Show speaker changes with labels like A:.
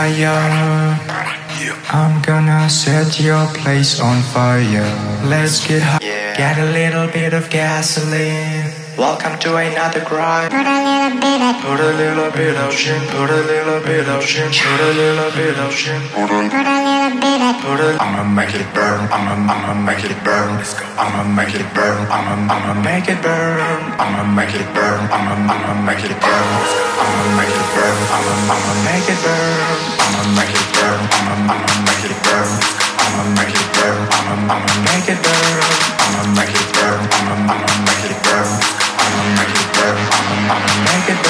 A: fire. I'm gonna set your place on fire. Let's get high. Get a little bit of gasoline. Welcome to another grind.
B: Put a little bit of,
A: Put a little bit of shit. Put a little bit of shit. Put a little bit of shit. Put a
B: put a little bit of,
A: Put it, I'ma make it burn. I'ma, I'ma make it burn. Let's go. I'ma make it burn. I'ma, I'ma make it burn. I'ma make it burn. I'ma, I'ma make it burn. I'ma make it burn. I'ma, I'ma make it burn. I'ma make it burn. I'ma, make it